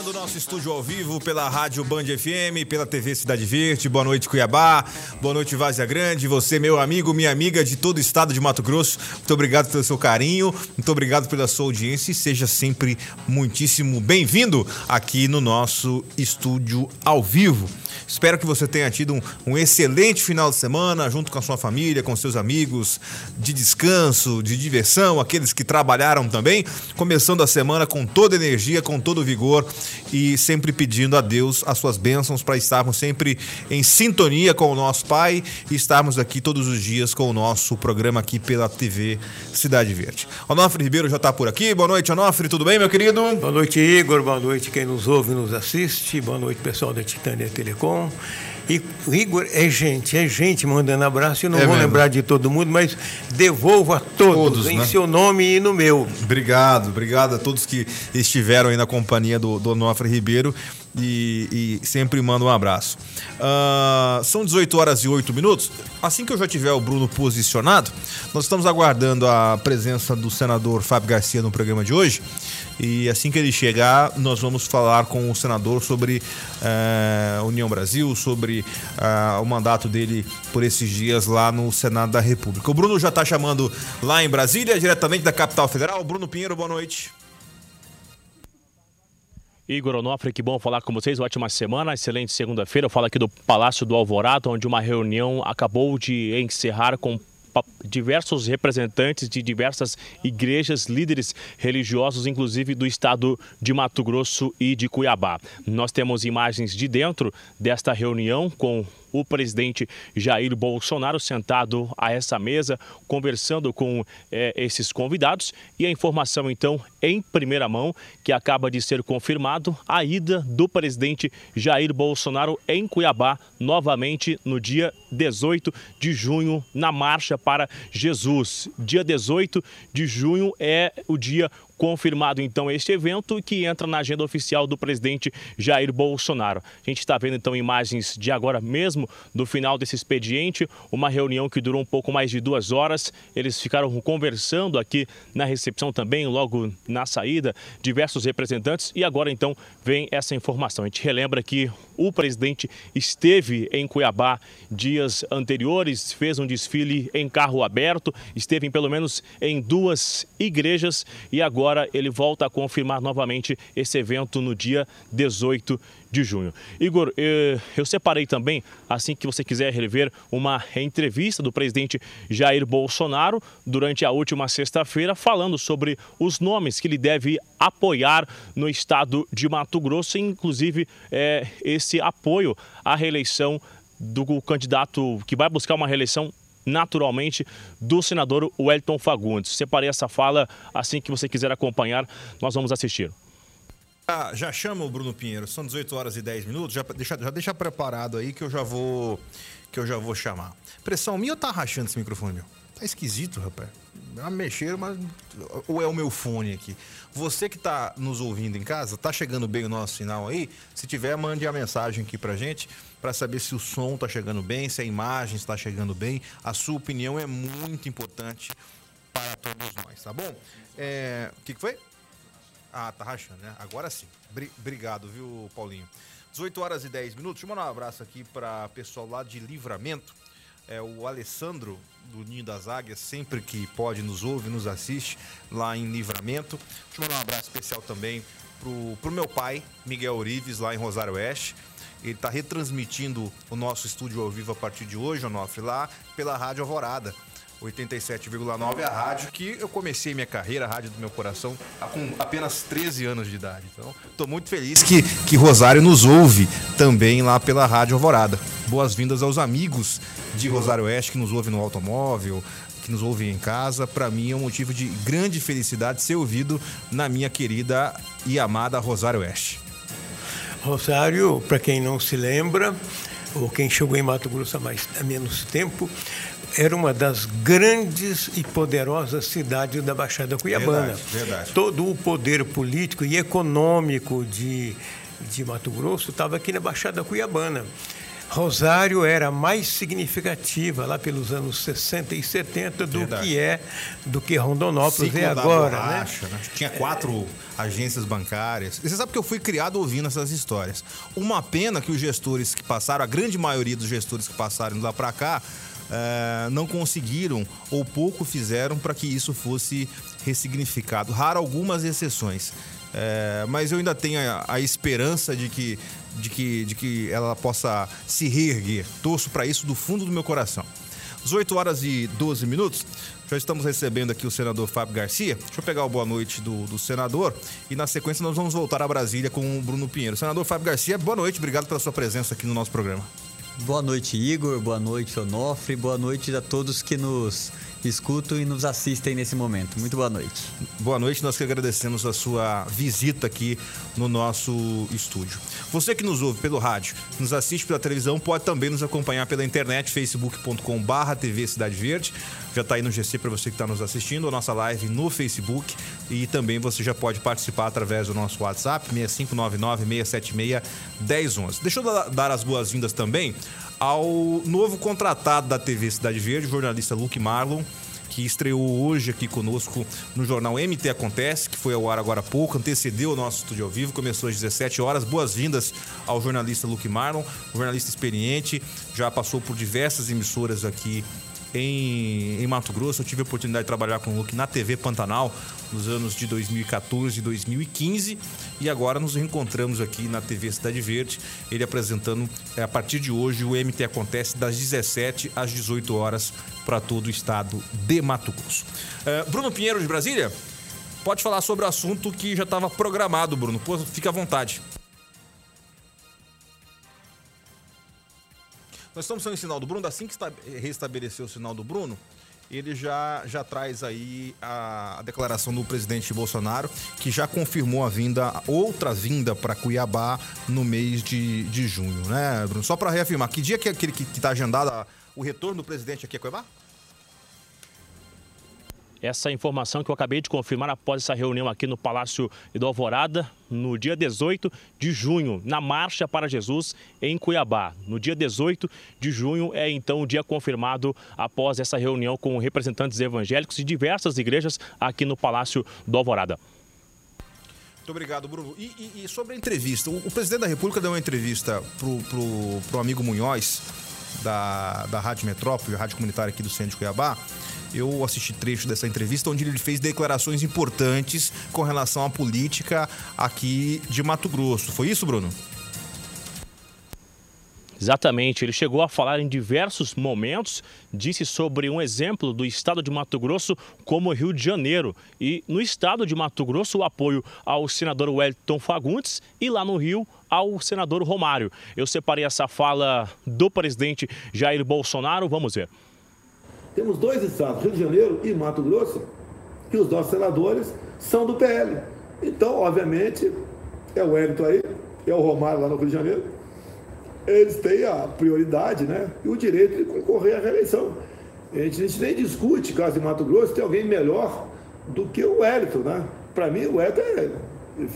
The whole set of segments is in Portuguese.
do nosso estúdio ao vivo pela Rádio Band FM, pela TV Cidade Verde. Boa noite, Cuiabá. Boa noite, Vazia Grande. Você, meu amigo, minha amiga de todo o estado de Mato Grosso. Muito obrigado pelo seu carinho, muito obrigado pela sua audiência e seja sempre muitíssimo bem-vindo aqui no nosso estúdio ao vivo. Espero que você tenha tido um, um, excelente final de semana junto com a sua família, com seus amigos, de descanso, de diversão, aqueles que trabalharam também, começando a semana com toda energia, com todo vigor e sempre pedindo a Deus as suas bênçãos para estarmos sempre em sintonia com o nosso Pai e estarmos aqui todos os dias com o nosso programa aqui pela TV Cidade Verde. Onofre Ribeiro já está por aqui. Boa noite, Onofre. Tudo bem, meu querido? Boa noite, Igor. Boa noite quem nos ouve e nos assiste. Boa noite, pessoal da Titânia Telecom. E o Igor é gente, é gente mandando abraço. Eu não é vou mesmo. lembrar de todo mundo, mas devolvo a todos, todos em né? seu nome e no meu. Obrigado, obrigado a todos que estiveram aí na companhia do, do Onofre Ribeiro. E, e, sempre mando um abraço. Uh, são 18 horas e 8 minutos. Assim que eu já tiver o Bruno posicionado, nós estamos aguardando a presença do senador Fábio Garcia no programa de hoje. E assim que ele chegar, nós vamos falar com o senador sobre a uh, União Brasil, sobre uh, o mandato dele por esses dias lá no Senado da República. O Bruno já está chamando lá em Brasília, diretamente da capital federal. Bruno Pinheiro, boa noite. Igor Onofre, que bom falar com vocês. Ótima semana, excelente segunda-feira. Eu falo aqui do Palácio do Alvorado, onde uma reunião acabou de encerrar com diversos representantes de diversas igrejas, líderes religiosos, inclusive do estado de Mato Grosso e de Cuiabá. Nós temos imagens de dentro desta reunião com o presidente Jair Bolsonaro sentado a essa mesa, conversando com é, esses convidados. E a informação, então, em primeira mão, que acaba de ser confirmado a ida do presidente Jair Bolsonaro em Cuiabá, novamente no dia 18 de junho, na Marcha para Jesus. Dia 18 de junho é o dia confirmado então este evento que entra na agenda oficial do presidente Jair Bolsonaro. A gente está vendo então imagens de agora mesmo, do final desse expediente, uma reunião que durou um pouco mais de duas horas. Eles ficaram conversando aqui na recepção também, logo na saída, diversos representantes e agora então vem essa informação. A gente relembra que o presidente esteve em Cuiabá dias anteriores, fez um desfile em carro aberto, esteve em, pelo menos em duas igrejas e agora agora ele volta a confirmar novamente esse evento no dia 18 de junho. Igor, eu separei também, assim que você quiser rever, uma entrevista do presidente Jair Bolsonaro durante a última sexta-feira, falando sobre os nomes que ele deve apoiar no estado de Mato Grosso, inclusive é, esse apoio à reeleição do candidato que vai buscar uma reeleição naturalmente do senador Wellington Fagundes. Separei essa fala, assim que você quiser acompanhar, nós vamos assistir. Já chama o Bruno Pinheiro, são 18 horas e 10 minutos, já deixa, já deixa preparado aí que eu já vou que eu já vou chamar. Pressão minha ou tá rachando esse microfone meu? Tá esquisito, rapaz. Uma mexeira, mas ou é o meu fone aqui? Você que está nos ouvindo em casa, tá chegando bem o nosso sinal aí? Se tiver, mande a mensagem aqui pra gente para saber se o som está chegando bem, se a imagem está chegando bem. A sua opinião é muito importante para todos nós, tá bom? É... O que, que foi? Ah, tá rachando, né? Agora sim. Obrigado, viu, Paulinho? 18 horas e 10 minutos. Deixa eu mandar um abraço aqui para pessoal lá de Livramento. É o Alessandro do Ninho das Águias, sempre que pode nos ouve, nos assiste lá em Livramento. Deixa eu mandar um abraço especial também pro, pro meu pai, Miguel Orives, lá em Rosário Oeste. Ele está retransmitindo o nosso estúdio ao vivo a partir de hoje, Onofre, lá pela Rádio Alvorada. 87,9 é a rádio que eu comecei minha carreira, a rádio do meu coração, com apenas 13 anos de idade. Então, estou muito feliz que, que Rosário nos ouve também lá pela Rádio Alvorada. Boas-vindas aos amigos de Rosário Oeste que nos ouvem no automóvel, que nos ouvem em casa. Para mim é um motivo de grande felicidade ser ouvido na minha querida e amada Rosário Oeste. Rosário, para quem não se lembra, ou quem chegou em Mato Grosso há, mais, há menos tempo, era uma das grandes e poderosas cidades da Baixada Cuiabana. Verdade, verdade. Todo o poder político e econômico de, de Mato Grosso estava aqui na Baixada Cuiabana. Rosário era mais significativa lá pelos anos 60 e 70 do Verdade. que é do que Rondonópolis é agora. Né? Borracha, né? Né? Tinha quatro é... agências bancárias. E você sabe que eu fui criado ouvindo essas histórias. Uma pena que os gestores que passaram, a grande maioria dos gestores que passaram lá para cá, é, não conseguiram ou pouco fizeram para que isso fosse ressignificado. Raro algumas exceções. É, mas eu ainda tenho a, a, esperança de que, de, que, de que ela possa se reerguer. Torço para isso do fundo do meu coração. 18 horas e 12 minutos. Já estamos recebendo aqui o senador Fábio Garcia. Deixa eu pegar o boa noite do, do senador e na sequência nós vamos voltar a Brasília com o Bruno Pinheiro. Senador Fábio Garcia, boa noite, obrigado pela sua presença aqui no nosso programa. Boa noite, Igor. Boa noite, Onofre. Boa noite a todos que nos escutam e nos assistem nesse momento. Muito boa noite. Boa noite, nós que agradecemos a sua visita aqui no nosso estúdio. Você que nos ouve pelo rádio, nos assiste pela televisão, pode também nos acompanhar pela internet, facebook.com/barra TV Cidade Verde. Já está aí no GC para você que está nos assistindo, a nossa live no Facebook e também você já pode participar através do nosso WhatsApp, 6599-676-1011. Deixa eu dar as boas-vindas também ao novo contratado da TV Cidade Verde, jornalista Luke Marlon, que estreou hoje aqui conosco no jornal MT Acontece, que foi ao ar agora há pouco, antecedeu o nosso estúdio ao vivo, começou às 17 horas. Boas-vindas ao jornalista Luke Marlon, jornalista experiente, já passou por diversas emissoras aqui em, em Mato Grosso. Eu tive a oportunidade de trabalhar com o Luke na TV Pantanal nos anos de 2014 e 2015 e agora nos reencontramos aqui na TV Cidade Verde, ele apresentando é, a partir de hoje o MT Acontece das 17 às 18 horas para todo o estado de Mato Grosso. É, Bruno Pinheiro de Brasília, pode falar sobre o assunto que já estava programado, Bruno. Pô, fica à vontade. Nós estamos sem o sinal do Bruno. Assim que restabeleceu o sinal do Bruno, ele já, já traz aí a, a, declaração do presidente Bolsonaro, que já confirmou a vinda, outra vinda para Cuiabá no mês de, de junho, né, Bruno? Só para reafirmar, que dia que é aquele que está agendado o retorno do presidente aqui a Cuiabá? Essa informação que eu acabei de confirmar após essa reunião aqui no Palácio do Alvorada, no dia 18 de junho, na Marcha para Jesus em Cuiabá. No dia 18 de junho é então o dia confirmado após essa reunião com representantes evangélicos de diversas igrejas aqui no Palácio do Alvorada. Muito obrigado, Bruno. E, e, e sobre a entrevista, o, o, presidente da República deu uma entrevista pro, pro amigo Munhoz, da, da Rádio Metrópole, a rádio comunitária aqui do centro de Cuiabá, eu assisti trecho dessa entrevista onde ele fez declarações importantes com relação à política aqui de Mato Grosso. Foi isso, Bruno? Exatamente, ele chegou a falar em diversos momentos, disse sobre um exemplo do estado de Mato Grosso como Rio de Janeiro. E no estado de Mato Grosso, o apoio ao senador Wellington Fagundes e lá no Rio, ao senador Romário. Eu separei essa fala do presidente Jair Bolsonaro, vamos ver. Temos dois estados, Rio de Janeiro e Mato Grosso, que os nossos senadores são do PL. Então, obviamente, é o Wellington aí, é o Romário lá no Rio de Janeiro. Eles têm a prioridade né, e o direito de concorrer à reeleição. A gente, a gente nem discute, caso em Mato Grosso, tem alguém melhor do que o Wellington. Né? Para mim, o Wellington é,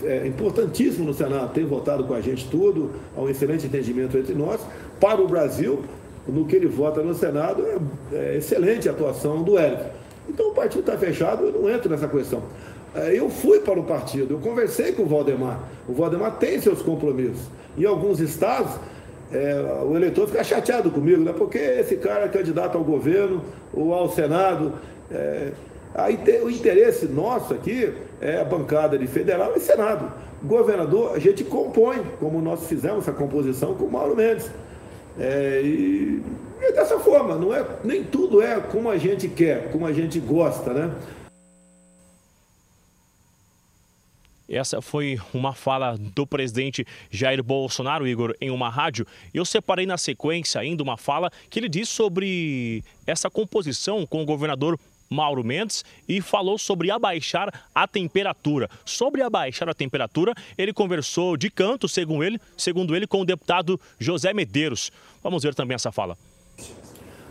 é importantíssimo no Senado, tem votado com a gente tudo, há um excelente entendimento entre nós. Para o Brasil, no que ele vota no Senado, é, é excelente a atuação do Hélio. Então o partido está fechado, eu não entro nessa questão. É, eu fui para o partido, eu conversei com o Valdemar. O Valdemar tem seus compromissos. Em alguns estados, é, o eleitor fica chateado comigo, né? porque esse cara é candidato ao governo ou ao Senado. É, aí o interesse nosso aqui é a bancada de federal e Senado. Governador, a gente compõe, como nós fizemos essa composição com o Mauro Mendes. É, e é dessa forma, não é, nem tudo é como a gente quer, como a gente gosta, né? Essa foi uma fala do presidente Jair Bolsonaro, Igor, em uma rádio. Eu separei na sequência ainda uma fala que ele disse sobre essa composição com o governador Mauro Mendes e falou sobre abaixar a temperatura. Sobre abaixar a temperatura, ele conversou de canto, segundo ele, segundo ele, com o deputado José Medeiros. Vamos ver também essa fala.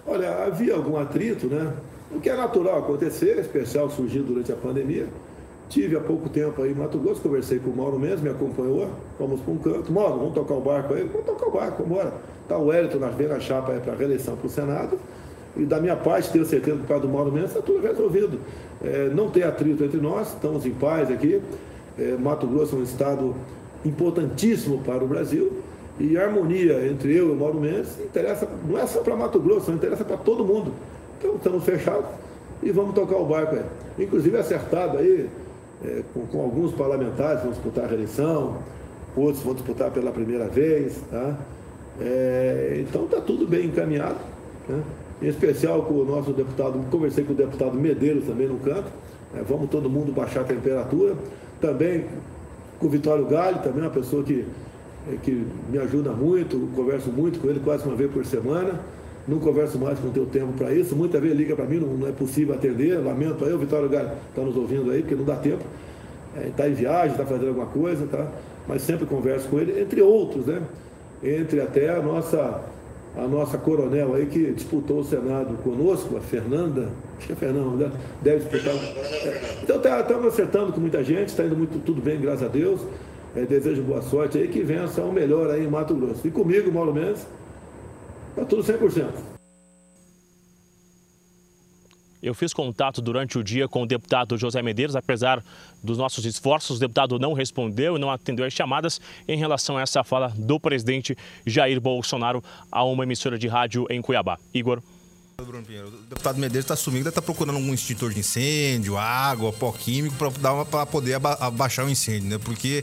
Olha, havia algum atrito, né? O que é natural acontecer, especial surgiu durante a pandemia. Tive há pouco tempo aí em Mato Grosso, conversei com o Mauro mesmo, me acompanhou, vamos para um canto. Mauro, vamos tocar o barco aí? Vamos tocar o barco, vamos embora. Está o nas na chapa para a reeleição para o Senado. E da minha parte, tenho certeza que por causa do Mauro mesmo, está tudo resolvido. É, não tem atrito entre nós, estamos em paz aqui. É, Mato Grosso é um estado importantíssimo para o Brasil. E a harmonia entre eu e o Mauro Mendes interessa, não é só para Mato Grosso, interessa para todo mundo. Então estamos fechados e vamos tocar o barco aí. Inclusive acertado aí é, com, com, alguns parlamentares, vão disputar a reeleição, outros vão disputar pela primeira vez. Tá? É, então está tudo bem encaminhado. Né? Em especial com o nosso deputado, conversei com o deputado Medeiros também no canto. É, vamos todo mundo baixar a temperatura. Também com o Vitório Galho, também uma pessoa que, é, que me ajuda muito, converso muito com ele quase uma vez por semana. Não converso mais com o teu tempo para isso. Muitas vezes liga para mim, não, não, é possível atender. Lamento aí, o Vitório Galho está nos ouvindo aí, porque não dá tempo. Está é, em viagem, está fazendo alguma coisa, tá? Mas sempre converso com ele, entre outros, né? Entre até a nossa, a nossa coronel aí que disputou o Senado conosco, a Fernanda, acho que é Fernanda, né? deve disputar. Então estamos tá, acertando com muita gente, está indo muito, tudo bem, graças a Deus. É, desejo boa sorte aí, que vença o melhor aí em Mato Grosso. E comigo, Mauro Mendes, Está tudo 100%. Eu fiz contato durante o dia com o deputado José Medeiros, apesar dos nossos esforços, o deputado não respondeu e não atendeu as chamadas em relação a essa fala do presidente Jair Bolsonaro a uma emissora de rádio em Cuiabá. Igor. O deputado Medeiros está assumindo, deve estar tá procurando algum extintor de incêndio, água, pó químico para poder abaixar o incêndio, né? Porque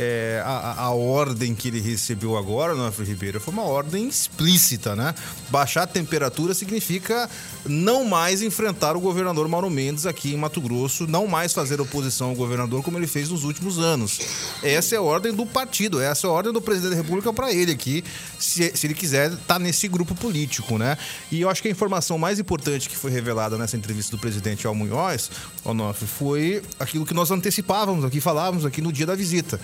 é, a, a, ordem que ele recebeu agora, Nofre Ribeiro, foi uma ordem explícita, né? Baixar a temperatura significa não mais enfrentar o governador Mauro Mendes aqui em Mato Grosso, não mais fazer oposição ao governador como ele fez nos últimos anos. Essa é a ordem do partido, essa é a ordem do presidente da República para ele aqui, se, se ele quiser estar tá nesse grupo político, né? E eu acho que a informação mais importante que foi revelada nessa entrevista do presidente ao Munhoz, Onofre, foi aquilo que nós antecipávamos aqui, falávamos aqui no dia da visita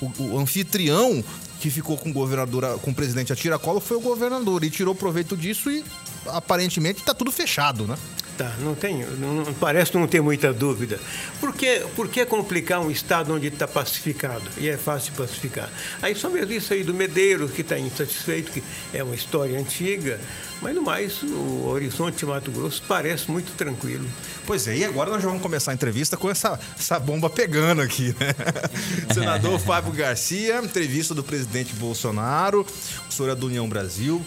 o, o anfitrião que ficou com o governador, com o presidente a tiracolo foi o governador e tirou proveito disso e aparentemente está tudo fechado, né? Tá, não tem, não, parece não ter muita dúvida. Por que, por que complicar um estado onde está pacificado e é fácil pacificar? Aí só mesmo isso aí do Medeiros, que está insatisfeito, que é uma história antiga, mas no mais, o horizonte Mato Grosso parece muito tranquilo. Pois é, e agora nós vamos começar a entrevista com essa, essa bomba pegando aqui, né? Senador Fábio Garcia, entrevista do presidente Bolsonaro, o senhor é do União Brasil,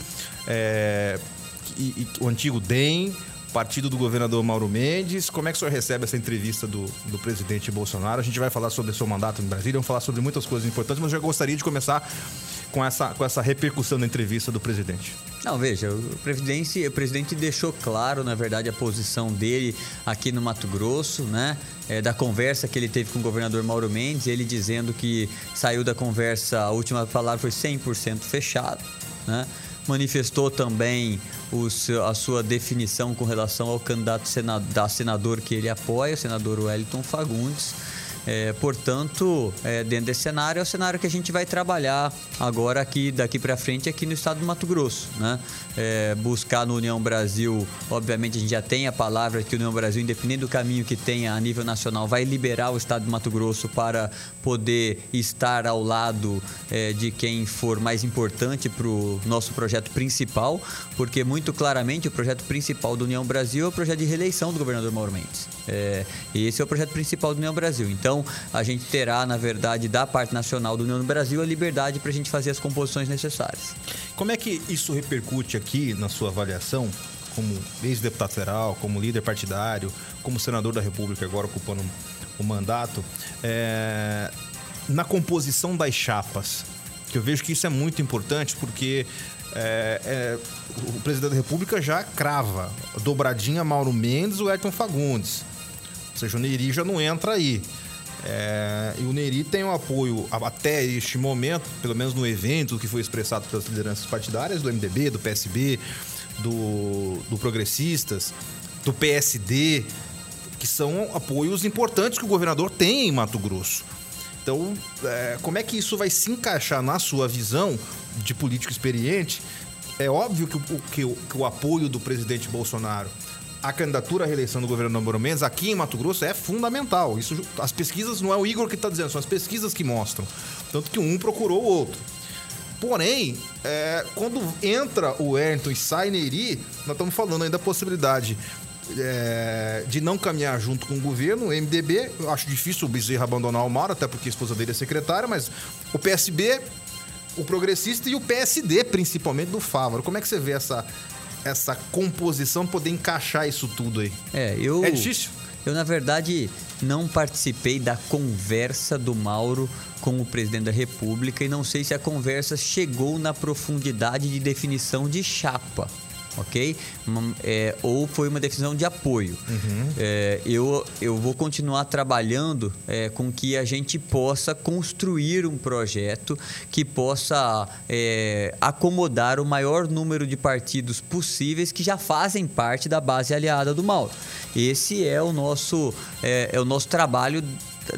é, e, e, o antigo DEM, partido do governador Mauro Mendes. Como é que o senhor recebe essa entrevista do, do presidente Bolsonaro? A gente vai falar sobre o seu mandato em Brasília, vamos falar sobre muitas coisas importantes, mas eu já gostaria de começar com essa, com essa repercussão da entrevista do presidente. Não, veja, o presidente, o presidente deixou claro, na verdade, a posição dele aqui no Mato Grosso, né? É, da conversa que ele teve com o governador Mauro Mendes, ele dizendo que saiu da conversa, a última palavra foi 100% fechado, né? Manifestou também os, a sua definição com relação ao candidato senador, da senador que ele apoia, o senador Wellington Fagundes. É, portanto, é, dentro desse cenário, é o cenário que a gente vai trabalhar agora aqui, daqui para frente, aqui no estado do Mato Grosso. Né? É, buscar no União Brasil, obviamente a gente já tem a palavra que o União Brasil, independente do caminho que tenha a nível nacional, vai liberar o estado do Mato Grosso para poder estar ao lado é, de quem for mais importante para o nosso projeto principal, porque muito claramente o projeto principal do União Brasil é o projeto de reeleição do governador Mauro Mendes. É, e esse é o projeto principal do União Brasil. Então, a gente terá, na verdade, da parte nacional do União Brasil, a liberdade para a gente fazer as composições necessárias. Como é que isso repercute aqui na sua avaliação, como ex-deputado federal, como líder partidário, como senador da República, agora ocupando o mandato, é, na composição das chapas? Que eu vejo que isso é muito importante porque é, é, o presidente da República já crava dobradinha Mauro Mendes o Ayrton Fagundes. Ou seja, o Neiri já não entra aí. É, e o Neri tem o um apoio até este momento, pelo menos no evento que foi expressado pelas lideranças partidárias do MDB, do PSB, do, do Progressistas, do PSD, que são apoios importantes que o governador tem em Mato Grosso. Então, é, como é que isso vai se encaixar na sua visão de político experiente? É óbvio que o, que o, que o apoio do presidente Bolsonaro a candidatura à reeleição do governador Mauro Mendes aqui em Mato Grosso é fundamental. Isso, as pesquisas não é o Igor que está dizendo, são as pesquisas que mostram. Tanto que um procurou o outro. Porém, é, quando entra o Wellington e sai Neiri, nós estamos falando ainda da possibilidade é, de não caminhar junto com o governo, o MDB, eu acho difícil o Bezerra abandonar o Mauro, até porque a esposa dele é secretária, mas o PSB, o progressista e o PSD, principalmente do Fávaro. Como é que você vê essa, essa composição, poder encaixar isso tudo aí? É, eu... É difícil? Eu, na verdade, não participei da conversa do Mauro com o presidente da República e não sei se a conversa chegou na profundidade de definição de chapa ok? É, ou foi uma decisão de apoio. Uhum. É, eu, eu vou continuar trabalhando é, com que a gente possa construir um projeto que possa é, acomodar o maior número de partidos possíveis que já fazem parte da base aliada do Mauro. Esse é o nosso, é, é o nosso trabalho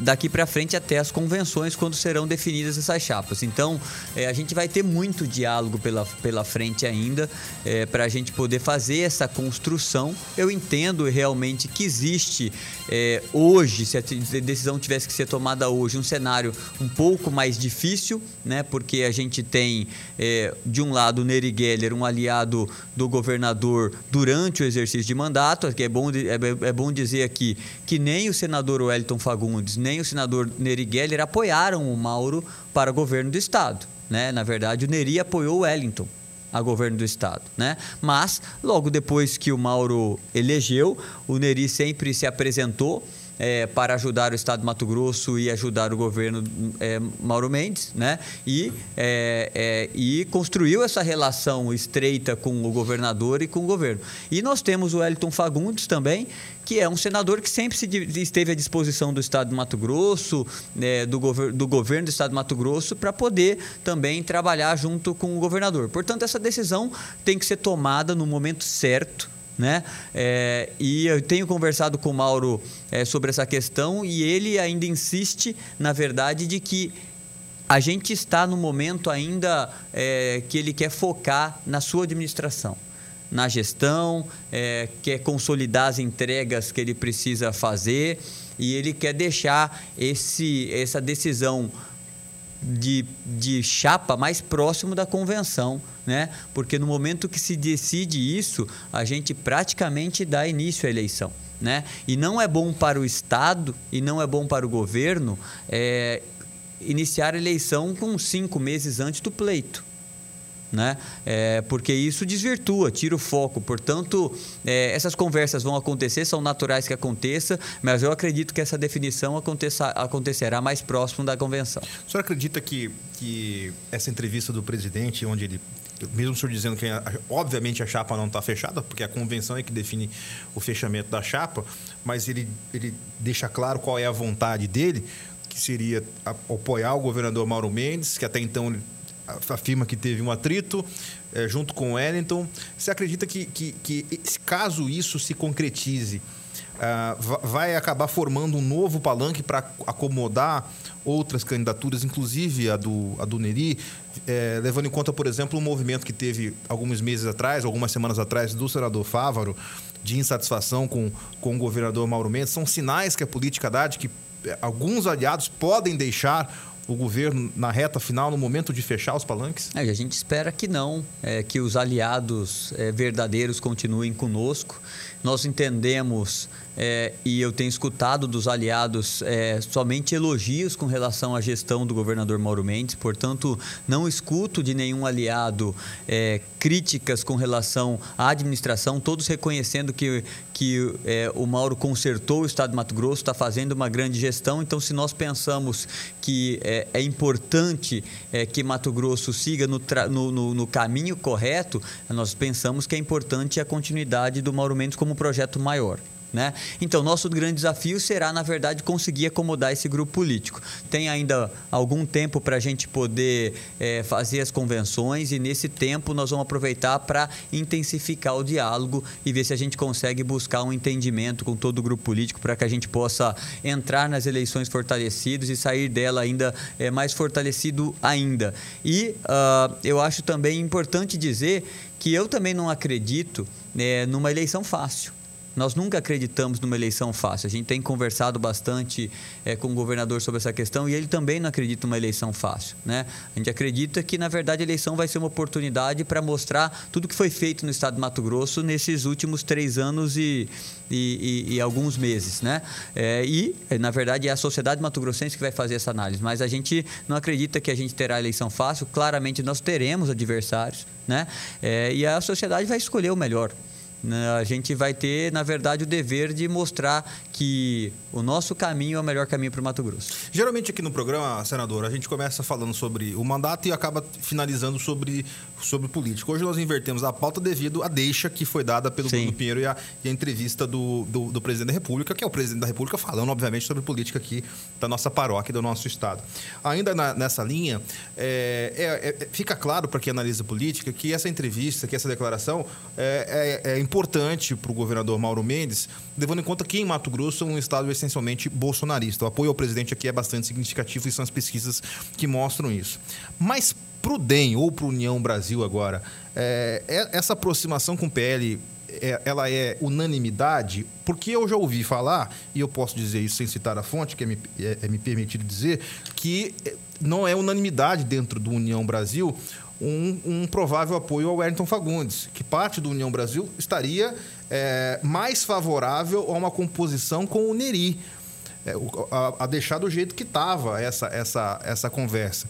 daqui para frente até as convenções, quando serão definidas essas chapas. Então, é, a gente vai ter muito diálogo pela, pela frente ainda é, para a gente poder fazer essa construção. Eu entendo realmente que existe é, hoje, se a decisão tivesse que ser tomada hoje, um cenário um pouco mais difícil, né? porque a gente tem, é, de um lado, o Neri Geller, um aliado do governador durante o exercício de mandato, que é bom, é, é bom dizer aqui que nem o senador Wellington Fagundes nem o senador Neri Geller apoiaram o Mauro para governo do Estado. Né? Na verdade, o Neri apoiou o Wellington a governo do estado, né? Mas logo depois que o Mauro elegeu, o Neri sempre se apresentou é, para ajudar o Estado de Mato Grosso e ajudar o governo é, Mauro Mendes, né? E, é, é, e construiu essa relação estreita com o governador e com o governo. E nós temos o Wellington Fagundes também, que é um senador que sempre se, esteve à disposição do Estado de Mato Grosso, né, do, gover do governo do Estado de Mato Grosso, para poder também trabalhar junto com o governador. Portanto, essa decisão tem que ser tomada no momento certo né? É, e eu tenho conversado com o Mauro é, sobre essa questão e ele ainda insiste, na verdade, de que a gente está no momento ainda é, que ele quer focar na sua administração, na gestão, é, quer consolidar as entregas que ele precisa fazer e ele quer deixar esse, essa decisão de, de chapa mais próximo da convenção, né? Porque no momento que se decide isso, a gente praticamente dá início à eleição. Né? E não é bom para o Estado e não é bom para o governo é, iniciar a eleição com cinco meses antes do pleito né? É, porque isso desvirtua, tira o foco. Portanto, é, essas conversas vão acontecer, são naturais que aconteça, mas eu acredito que essa definição aconteça, acontecerá mais próximo da convenção. O senhor acredita que, que essa entrevista do presidente, onde ele mesmo o senhor dizendo que obviamente a chapa não está fechada, porque a convenção é que define o fechamento da chapa, mas ele, ele deixa claro qual é a vontade dele, que seria apoiar o governador Mauro Mendes, que até então afirma que teve um atrito é, junto com Wellington. Você acredita que, que, que caso isso se concretize, uh, vai acabar formando um novo palanque para acomodar outras candidaturas, inclusive a do, a do Neri, é, levando em conta, por exemplo, o movimento que teve alguns meses atrás, algumas semanas atrás, do senador Fávaro, de insatisfação com, com o governador Mauro Mendes. São sinais que a política dá de que é, alguns aliados podem deixar o governo na reta final, no momento de fechar os palanques? É, a gente espera que não, é, que os aliados é, verdadeiros continuem conosco. Nós entendemos é, e eu tenho escutado dos aliados é, somente elogios com relação à gestão do governador Mauro Mendes, portanto, não escuto de nenhum aliado é, críticas com relação à administração, todos reconhecendo que, que é, o Mauro consertou o Estado de Mato Grosso, está fazendo uma grande gestão. Então, se nós pensamos que é, é importante é, que Mato Grosso siga no, no, no, no caminho correto, nós pensamos que é importante a continuidade do Mauro Mendes como projeto maior. Né? Então, nosso grande desafio será, na verdade, conseguir acomodar esse grupo político. Tem ainda algum tempo para a gente poder é, fazer as convenções e, nesse tempo, nós vamos aproveitar para intensificar o diálogo e ver se a gente consegue buscar um entendimento com todo o grupo político para que a gente possa entrar nas eleições fortalecidos e sair dela ainda é, mais fortalecido ainda. E uh, eu acho também importante dizer que eu também não acredito é, numa eleição fácil Nós nunca acreditamos numa eleição fácil. A gente tem conversado bastante é, com o governador sobre essa questão e ele também não acredita numa eleição fácil. Né? A gente acredita que, na verdade, a eleição vai ser uma oportunidade para mostrar tudo que foi feito no estado de Mato Grosso nesses últimos três anos e, e, e, e alguns meses. Né? É, e, na verdade, é a sociedade mato-grossense que vai fazer essa análise. Mas a gente não acredita que a gente terá eleição fácil. Claramente, nós teremos adversários. Né? É, e a sociedade vai escolher o melhor. Né, a gente vai ter, na verdade, o dever de mostrar que o nosso caminho é o melhor caminho para o Mato Grosso. Geralmente aqui no programa, senador, a gente começa falando sobre o mandato e acaba finalizando sobre, sobre política. Hoje nós invertemos a pauta devido à deixa que foi dada pelo Sim. Bruno Pinheiro e a, e a entrevista do, do, do, presidente da República, que é o presidente da República falando, obviamente, sobre política aqui da nossa paróquia, do nosso estado. Ainda na, nessa linha, é, é, é, fica claro para quem analisa política que essa entrevista, que essa declaração é, é, é importante para o governador Mauro Mendes, levando em conta que em Mato Grosso é um estado essencialmente bolsonarista. O apoio ao presidente aqui é bastante significativo e são as pesquisas que mostram isso. Mas para o DEM ou para União Brasil agora, é, é, essa aproximação com o PL é, ela é unanimidade? Porque eu já ouvi falar, e eu posso dizer isso sem citar a fonte, que é me, é, é me permitido dizer, que não é unanimidade dentro do União Brasil um, um, provável apoio ao Wellington Fagundes, que parte do União Brasil estaria é, mais favorável a uma composição com o Neri, é, a, a, deixar do jeito que estava essa, essa, essa conversa.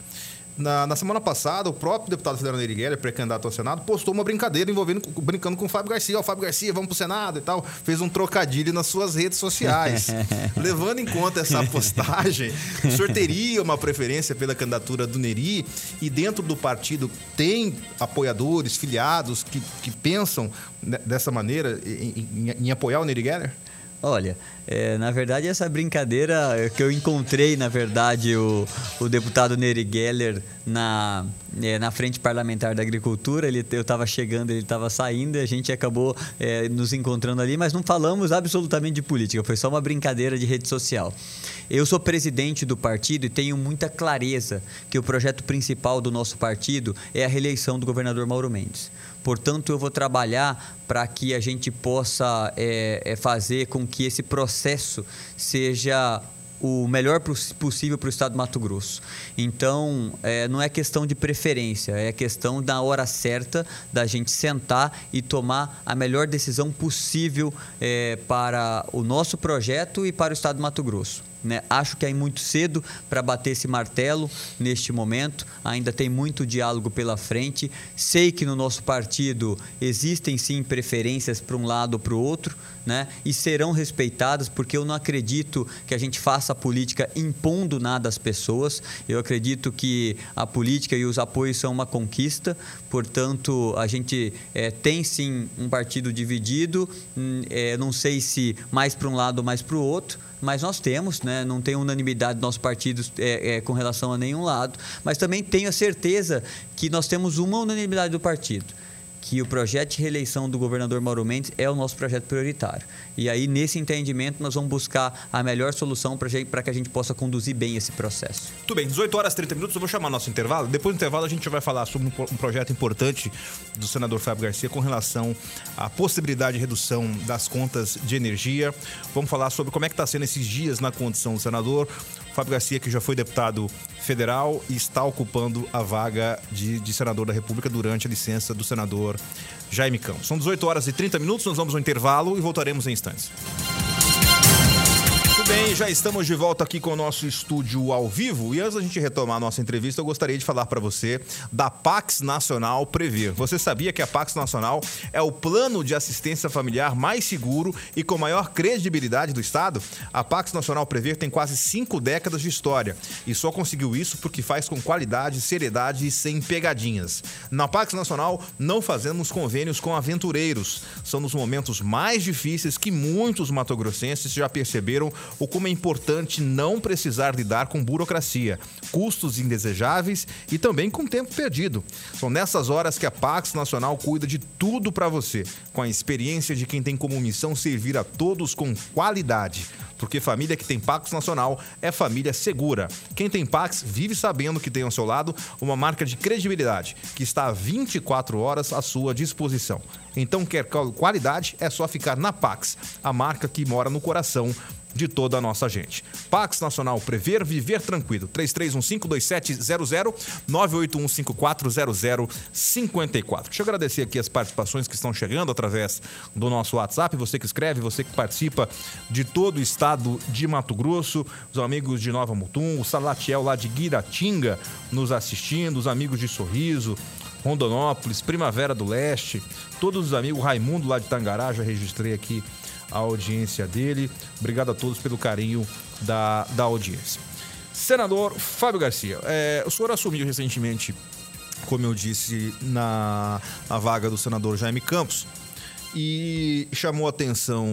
Na, na, semana passada, o próprio deputado federal Nery Geller, pré-candidato ao Senado, postou uma brincadeira envolvendo, brincando com o Fábio Garcia. Ó, oh, Fábio Garcia, vamos pro Senado e tal. Fez um trocadilho nas suas redes sociais. Levando em conta essa postagem, o senhor teria uma preferência pela candidatura do Neri e dentro do partido tem apoiadores, filiados que, que pensam dessa maneira em, em, em apoiar o Nery Geller? Olha, é, na verdade, essa brincadeira que eu encontrei, na verdade, o, o deputado Neri Geller na, é, na frente parlamentar da agricultura. Ele, eu estava chegando, ele estava saindo a gente acabou é, nos encontrando ali, mas não falamos absolutamente de política, foi só uma brincadeira de rede social. Eu sou presidente do partido e tenho muita clareza que o projeto principal do nosso partido é a reeleição do governador Mauro Mendes. Portanto, eu vou trabalhar para que a gente possa é, é fazer com que esse processo seja o melhor possível para o estado de Mato Grosso. Então, é, não é questão de preferência, é questão da hora certa da gente sentar e tomar a melhor decisão possível é, para o nosso projeto e para o estado de Mato Grosso. Né? Acho que é muito cedo para bater esse martelo neste momento, ainda tem muito diálogo pela frente. Sei que no nosso partido existem sim preferências para um lado ou para o outro, né? e serão respeitadas, porque eu não acredito que a gente faça a política impondo nada às pessoas. Eu acredito que a política e os apoios são uma conquista, portanto, a gente é, tem sim um partido dividido, é, não sei se mais para um lado ou mais para o outro mas nós temos, né? não tem unanimidade nossos partidos é, é, com relação a nenhum lado, mas também tenho a certeza que nós temos uma unanimidade do partido que o projeto de reeleição do governador Mauro Mendes é o nosso projeto prioritário. E aí, nesse entendimento, nós vamos buscar a melhor solução para que a gente possa conduzir bem esse processo. Tudo bem, 18 horas e 30 minutos, eu vou chamar nosso intervalo. Depois do intervalo, a gente vai falar sobre um projeto importante do senador Fábio Garcia com relação à possibilidade de redução das contas de energia. Vamos falar sobre como é que está sendo esses dias na condição do senador, Fábio Garcia, que já foi deputado federal e está ocupando a vaga de, de senador da República durante a licença do senador Jaime Campos. São 18 horas e 30 minutos, nós vamos ao intervalo e voltaremos em instantes bem, já estamos de volta aqui com o nosso estúdio ao vivo. E antes da gente retomar a nossa entrevista, eu gostaria de falar para você da Pax Nacional Prever. Você sabia que a Pax Nacional é o plano de assistência familiar mais seguro e com maior credibilidade do Estado? A Pax Nacional Prever tem quase cinco décadas de história e só conseguiu isso porque faz com qualidade, seriedade e sem pegadinhas. Na Pax Nacional não fazemos convênios com aventureiros. São nos momentos mais difíceis que muitos matogrossenses já perceberam ou como é importante não precisar lidar com burocracia, custos indesejáveis e também com tempo perdido. São nessas horas que a Pax Nacional cuida de tudo para você, com a experiência de quem tem como missão servir a todos com qualidade porque família que tem Pax Nacional é família segura. Quem tem Pax vive sabendo que tem ao seu lado uma marca de credibilidade que está 24 horas à sua disposição. Então, quer qualidade? É só ficar na Pax, a marca que mora no coração de toda a nossa gente. Pax Nacional Prever, Viver Tranquilo. 33152700 981540054. Deixa eu agradecer aqui as participações que estão chegando através do nosso WhatsApp. Você que escreve, você que participa de todo o estado de Mato Grosso, os amigos de Nova Mutum, o Salatiel lá de Guiratinga nos assistindo, os amigos de Sorriso, Rondonópolis, Primavera do Leste, todos os amigos, Raimundo lá de Tangará, já registrei aqui a audiência dele. Obrigado a todos pelo carinho da, da audiência. Senador Fábio Garcia, é, o senhor assumiu recentemente, como eu disse, na, na vaga do senador Jaime Campos e chamou a atenção,